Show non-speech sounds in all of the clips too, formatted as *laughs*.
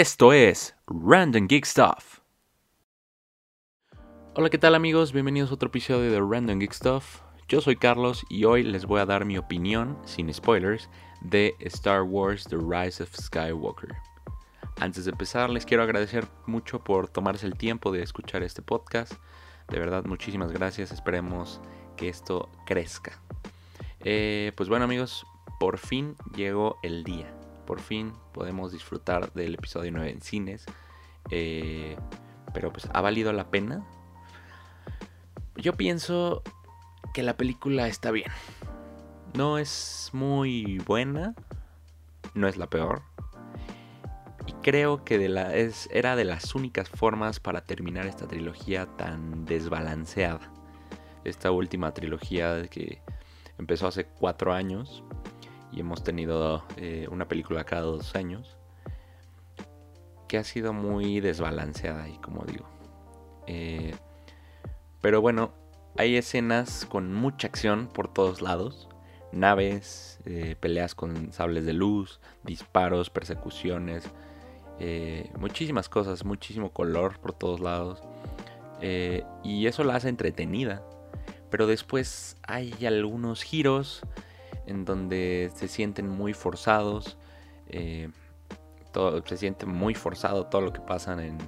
Esto es Random Geek Stuff. Hola, ¿qué tal amigos? Bienvenidos a otro episodio de Random Geek Stuff. Yo soy Carlos y hoy les voy a dar mi opinión, sin spoilers, de Star Wars The Rise of Skywalker. Antes de empezar, les quiero agradecer mucho por tomarse el tiempo de escuchar este podcast. De verdad, muchísimas gracias. Esperemos que esto crezca. Eh, pues bueno amigos, por fin llegó el día. Por fin podemos disfrutar del episodio 9 en cines. Eh, pero pues ha valido la pena. Yo pienso que la película está bien. No es muy buena. No es la peor. Y creo que de la, es, era de las únicas formas para terminar esta trilogía tan desbalanceada. Esta última trilogía que empezó hace cuatro años y hemos tenido eh, una película cada dos años que ha sido muy desbalanceada y como digo. Eh, pero bueno, hay escenas con mucha acción por todos lados. Naves, eh, peleas con sables de luz, disparos, persecuciones, muchísimas cosas, muchísimo color por todos lados. y eso la hace entretenida. Pero después hay algunos giros en donde se sienten muy forzados. Eh, se siente muy forzado todo lo que pasa en,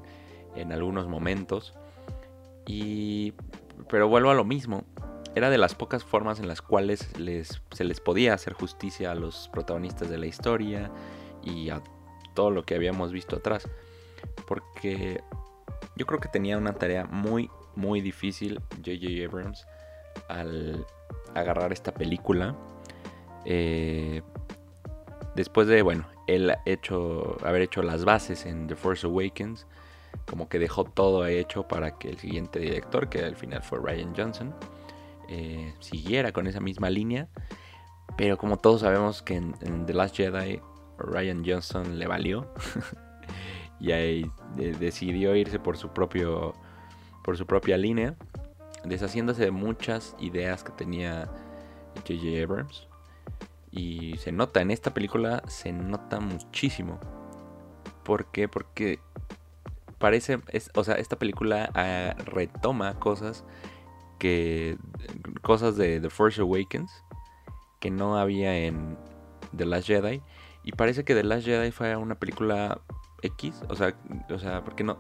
en algunos momentos. Y, pero vuelvo a lo mismo. Era de las pocas formas en las cuales les, se les podía hacer justicia a los protagonistas de la historia y a todo lo que habíamos visto atrás. Porque yo creo que tenía una tarea muy, muy difícil J.J. Abrams al agarrar esta película. Eh, después de, bueno, él haber hecho las bases en The Force Awakens, como que dejó todo hecho para que el siguiente director, que al final fue Ryan Johnson, eh, siguiera con esa misma línea. Pero como todos sabemos que en, The Last Jedi Ryan Johnson le valió *laughs* y ahí decidió irse por su propio por su propia línea deshaciéndose de muchas ideas que tenía J.J. Abrams. Y se nota, en esta película se nota muchísimo. ¿Por qué? Porque parece, o sea, esta película ah, retoma cosas que, cosas de The Force Awakens que no había en The Last Jedi. Y parece que The Last Jedi fue una película X, o sea, o sea, porque no,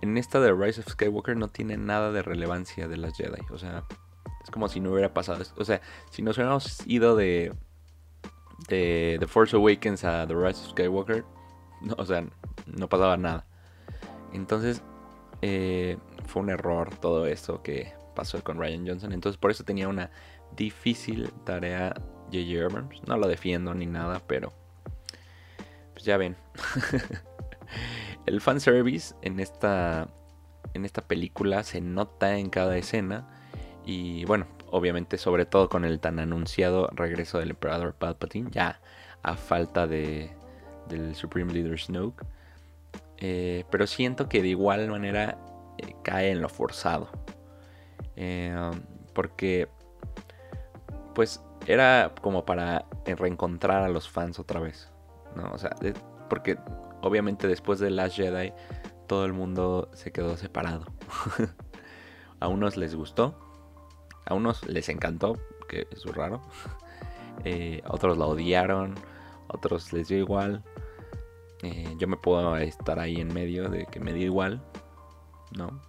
en esta de Rise of Skywalker no tiene nada de relevancia de las Jedi. O sea, es como si no hubiera pasado. O sea, si nos hubiéramos ido de, de The Force Awakens a The Rise of Skywalker, no, o sea, no pasaba nada. Entonces, eh, fue un error todo esto que pasó con Ryan Johnson. Entonces, por eso tenía una difícil tarea J.J. Abrams. No lo defiendo ni nada, pero pues ya ven. *laughs* El fanservice en esta, en esta película se nota en cada escena. Y bueno, obviamente sobre todo con el tan anunciado regreso del emperador Palpatine, ya a falta de, del Supreme Leader Snoke. Eh, pero siento que de igual manera eh, cae en lo forzado. Eh, porque pues era como para reencontrar a los fans otra vez. ¿no? O sea, porque obviamente después de Last Jedi todo el mundo se quedó separado. *laughs* a unos les gustó, a unos les encantó, que es raro. *laughs* Eh, otros la odiaron, otros les dio igual. Eh, yo me puedo estar ahí en medio de que me dio igual, ¿no?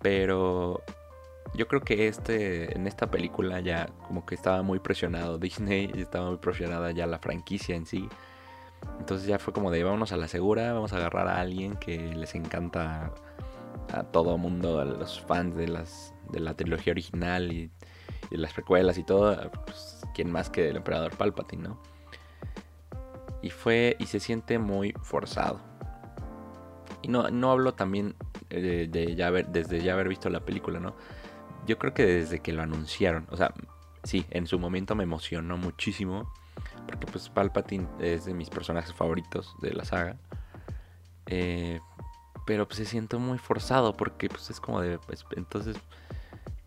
Pero yo creo que este, en esta película ya como que estaba muy presionado *laughs* Disney, estaba muy presionada ya la franquicia en sí. Entonces ya fue como de vámonos a la segura, vamos a agarrar a alguien que les encanta a todo mundo, a los fans de las de la trilogía original y, de las precuelas y todo, pues, quién más que el emperador Palpatine, ¿no? Y fue y se siente muy forzado. Y no, no hablo también de, de ya haber, desde ya haber visto la película, ¿no? Yo creo que desde que lo anunciaron, o sea, sí, en su momento me emocionó muchísimo porque pues Palpatine es de mis personajes favoritos de la saga. Eh, pero pues se siente muy forzado porque pues es como de... Pues, entonces,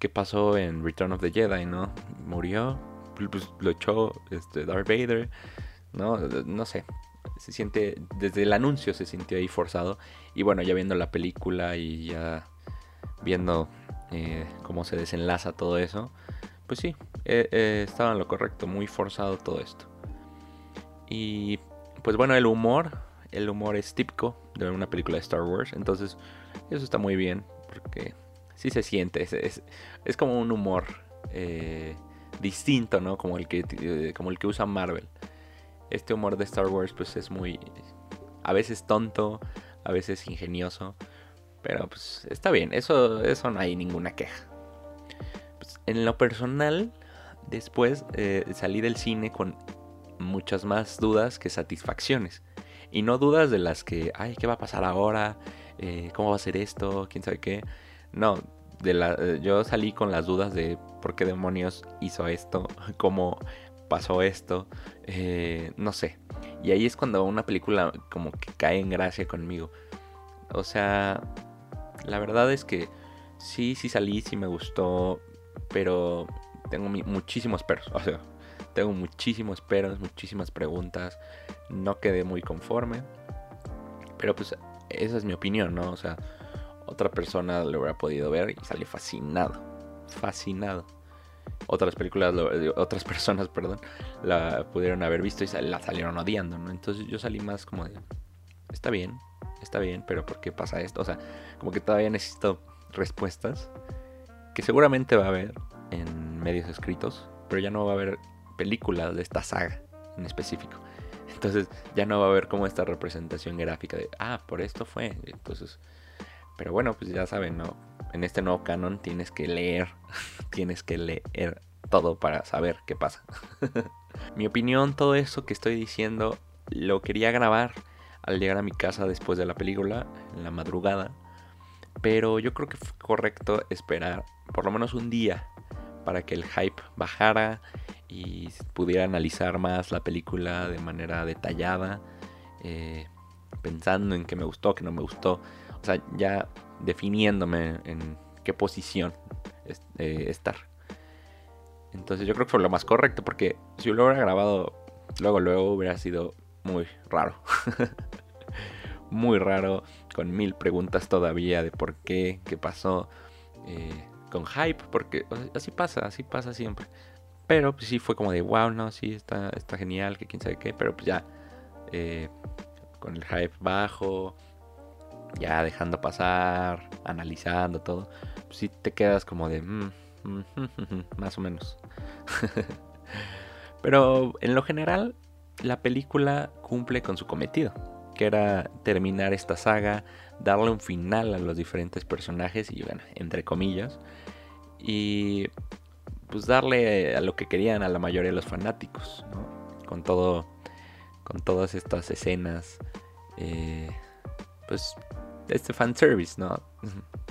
¿qué pasó en Return of the Jedi, no? Murió, pues lo echó este, Darth Vader, ¿no? No sé. se siente, desde el anuncio se sintió ahí forzado. Y bueno, ya viendo la película y ya viendo eh, cómo se desenlaza todo eso, pues sí, eh, eh, estaba en lo correcto, muy forzado todo esto. Y pues bueno, el humor, el humor es típico de una película de Star Wars, entonces eso está muy bien, porque sí se siente, es, es, como un humor distinto, ¿no? Como el, que, como el que usa Marvel. Este humor de Star Wars pues es muy, a veces tonto, a veces ingenioso, pero pues está bien, eso, eso no hay ninguna queja. Pues, en lo personal, después eh, salí del cine con muchas más dudas que satisfacciones. Y no dudas de las que, ay, ¿qué va a pasar ahora? Eh, ¿Cómo va a ser esto? ¿Quién sabe qué? No, de la, eh, yo salí con las dudas de por qué demonios hizo esto, *laughs* cómo pasó esto, no sé. Y ahí es cuando una película como que cae en gracia conmigo. O sea, la verdad es que sí, sí salí, sí me gustó, pero tengo muchísimos peros. *laughs* O sea, tengo muchísimos peros, muchísimas preguntas. No quedé muy conforme. Pero pues esa es mi opinión, ¿no? O sea, otra persona lo hubiera podido ver y salió fascinado. Fascinado. Otras películas, otras *laughs* personas, perdón, la pudieron haber visto y la salieron odiando, ¿no? Entonces yo salí más como de, está bien, está bien, pero ¿por qué pasa esto? O sea, como que todavía necesito respuestas que seguramente va a haber en medios escritos, pero ya no va a haber películas de esta saga en específico. Entonces ya no va a haber como esta representación gráfica de, ah, por esto fue. Entonces, pero bueno, pues ya saben, ¿no? En este nuevo canon tienes que leer, *laughs* tienes que leer todo para saber qué pasa. *laughs* Mi opinión, todo eso que estoy diciendo, lo quería grabar al llegar a mi casa después de la película, en la madrugada. Pero yo creo que fue correcto esperar por lo menos un día para que el hype bajara y pudiera analizar más la película de manera detallada, eh, pensando en qué me gustó, qué no me gustó. Sea, ya definiéndome en qué posición eh, estar. Entonces yo creo que fue lo más correcto porque si lo hubiera grabado luego, luego hubiera sido muy raro. *laughs* muy raro, con mil preguntas todavía de por qué, qué pasó, eh, con hype, porque así pasa, así pasa siempre. Pero pues sí fue como de, wow, no, sí, está, está genial, que quién sabe qué, pero pues ya, eh, con el hype bajo, ya dejando pasar, analizando todo, pues sí te quedas como de, mm, mm, mm, *laughs* más o menos. *laughs* pero en lo general, la película cumple con su cometido que era terminar esta saga, darle un final a los diferentes personajes y bueno, entre comillas, y pues darle a lo que querían a la mayoría de los fanáticos. Con todo, con todas estas escenas, eh, pues este fanservice, ¿no?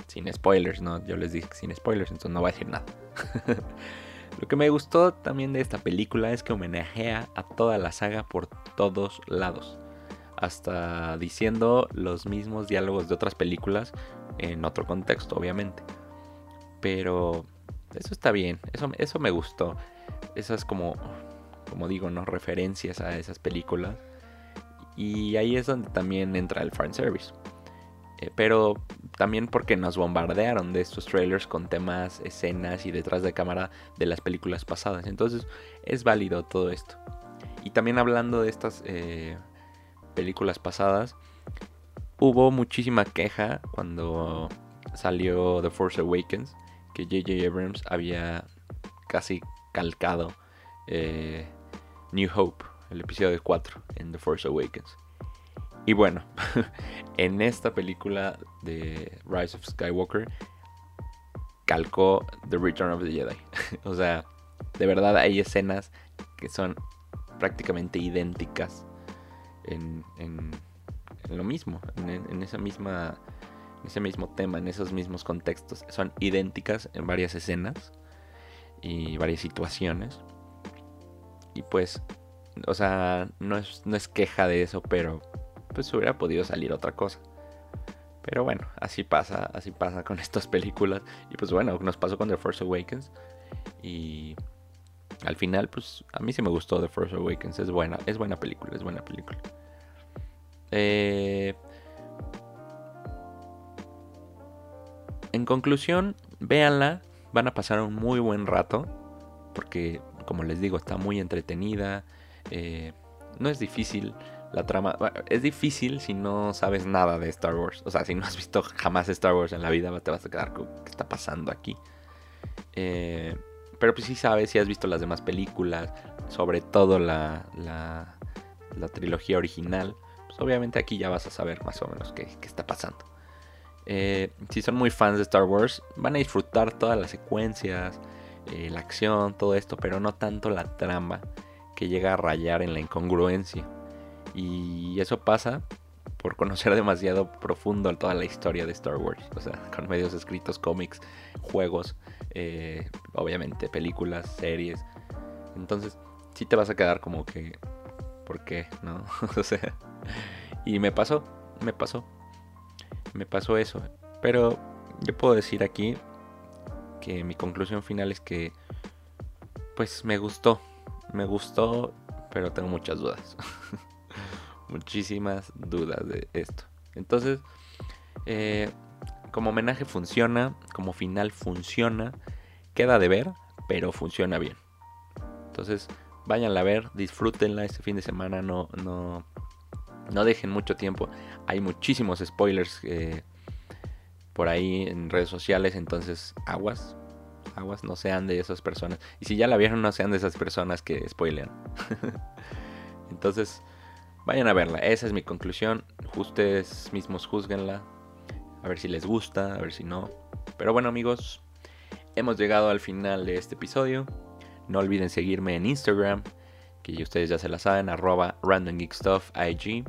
Sin spoilers, ¿no? Yo les dije sin spoilers, entonces no voy a decir nada. *laughs* Lo que me gustó también de esta película es que homenajea a toda la saga por todos lados hasta diciendo los mismos diálogos de otras películas en otro contexto, obviamente. Pero eso está bien, eso, eso me gustó. Esas como, como digo, ¿no? Referencias a esas películas. Y ahí es donde también entra el fanservice. Eh, pero también porque nos bombardearon de estos trailers con temas, escenas y detrás de cámara de las películas pasadas. Entonces es válido todo esto. Y también hablando de estas eh, películas pasadas, hubo muchísima queja cuando salió The Force Awakens, que J.J. Abrams había casi calcado eh, New Hope, el episodio 4 en The Force Awakens. Y bueno, *laughs* en esta película de Rise of Skywalker calcó The Return of the Jedi. *laughs* o sea, de verdad hay escenas que son prácticamente idénticas en, lo mismo, en, esa misma, ese mismo tema, en esos mismos contextos. Son idénticas en varias escenas y varias situaciones. Y pues, o sea, no es, no es queja de eso, pero pues hubiera podido salir otra cosa. Pero bueno, así pasa, así pasa con *laughs* estas películas. Y pues bueno, nos pasó con The Force Awakens. Y al final, pues a mí sí me gustó The Force Awakens. Es buena, es buena película, es buena película. Eh, en conclusión, véanla, van a pasar un muy buen rato, porque como les digo, está muy entretenida, eh, no es difícil. La trama es difícil si no sabes nada de Star Wars. O sea, si no has visto jamás Star Wars en la vida, te vas a quedar con qué está pasando aquí. Eh, pero pues sí sabes, si has visto las demás películas, sobre todo la, la, trilogía original, pues obviamente aquí ya vas a saber más o menos qué, está pasando. Eh, si son muy fans de Star Wars, van a disfrutar todas las secuencias, eh, la acción, todo esto, pero no tanto la trama que llega a rayar en la incongruencia. Y eso pasa por conocer *laughs* demasiado profundo toda la historia de Star Wars. O sea, con medios escritos, cómics, juegos, eh, obviamente películas, series. Entonces, sí te vas a quedar como que, ¿por qué? ¿No? *laughs* o sea, y me pasó, me pasó, me pasó eso. Pero yo puedo decir aquí que mi conclusión final es que, pues me gustó, me gustó, pero tengo muchas dudas. *laughs* Muchísimas dudas de esto. Entonces, eh, como homenaje funciona, como final funciona, queda de ver, pero funciona bien. Entonces, váyanla a ver, disfrútenla este fin de semana, no, no, no dejen mucho tiempo. Hay muchísimos spoilers eh, por ahí en redes sociales, entonces aguas, aguas, no sean de esas personas. Y si ya la vieron, no sean de esas personas que spoilean. *laughs* entonces, vayan a verla, esa es mi conclusión. Ustedes mismos juzguenla, a ver si les gusta, a ver si no. Pero bueno amigos, hemos llegado al final de este episodio. No olviden seguirme en Instagram, que ustedes ya se la saben, arroba randomgeekstuffig.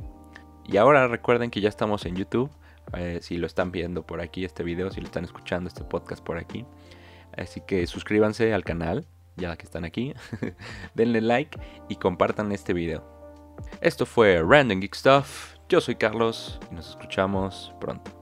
Y ahora recuerden que ya estamos en YouTube. Eh, si lo están viendo por aquí este video, si lo están escuchando este podcast por aquí. Así que suscríbanse al canal, ya que están aquí. *laughs* Denle like y compartan este video. Esto fue Random Geek Stuff. Yo soy Carlos y nos escuchamos pronto.